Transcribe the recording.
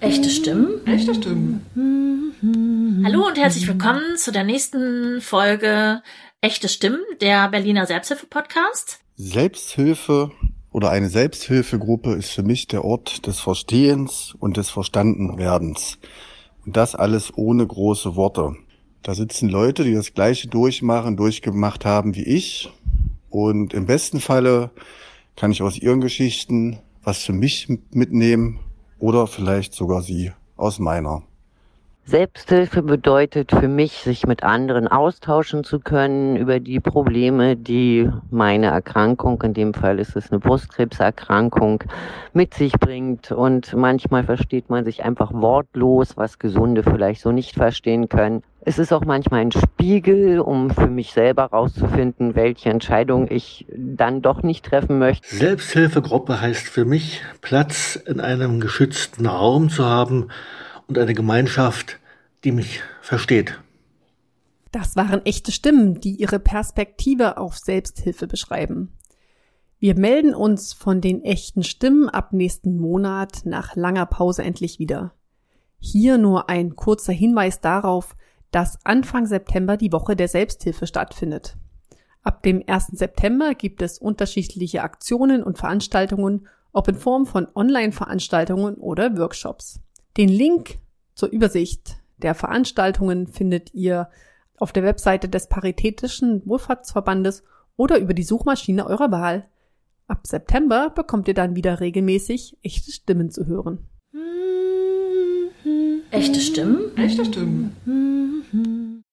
Echte Stimmen? Echte Stimmen. Hallo und herzlich willkommen zu der nächsten Folge Echte Stimmen, der Berliner Selbsthilfe-Podcast. Selbsthilfe oder eine Selbsthilfegruppe ist für mich der Ort des Verstehens und des Verstandenwerdens. Und das alles ohne große Worte. Da sitzen Leute, die das Gleiche durchmachen, durchgemacht haben wie ich. Und im besten Falle kann ich aus ihren Geschichten was für mich mitnehmen oder vielleicht sogar sie aus meiner. Selbsthilfe bedeutet für mich, sich mit anderen austauschen zu können über die Probleme, die meine Erkrankung, in dem Fall ist es eine Brustkrebserkrankung, mit sich bringt. Und manchmal versteht man sich einfach wortlos, was Gesunde vielleicht so nicht verstehen können. Es ist auch manchmal ein Spiegel, um für mich selber herauszufinden, welche Entscheidung ich dann doch nicht treffen möchte. Selbsthilfegruppe heißt für mich, Platz in einem geschützten Raum zu haben, und eine Gemeinschaft, die mich versteht. Das waren echte Stimmen, die ihre Perspektive auf Selbsthilfe beschreiben. Wir melden uns von den echten Stimmen ab nächsten Monat nach langer Pause endlich wieder. Hier nur ein kurzer Hinweis darauf, dass Anfang September die Woche der Selbsthilfe stattfindet. Ab dem 1. September gibt es unterschiedliche Aktionen und Veranstaltungen, ob in Form von Online-Veranstaltungen oder Workshops. Den Link zur Übersicht der Veranstaltungen findet ihr auf der Webseite des Paritätischen Wohlfahrtsverbandes oder über die Suchmaschine eurer Wahl. Ab September bekommt ihr dann wieder regelmäßig echte Stimmen zu hören. Echte Stimmen? Echte Stimmen.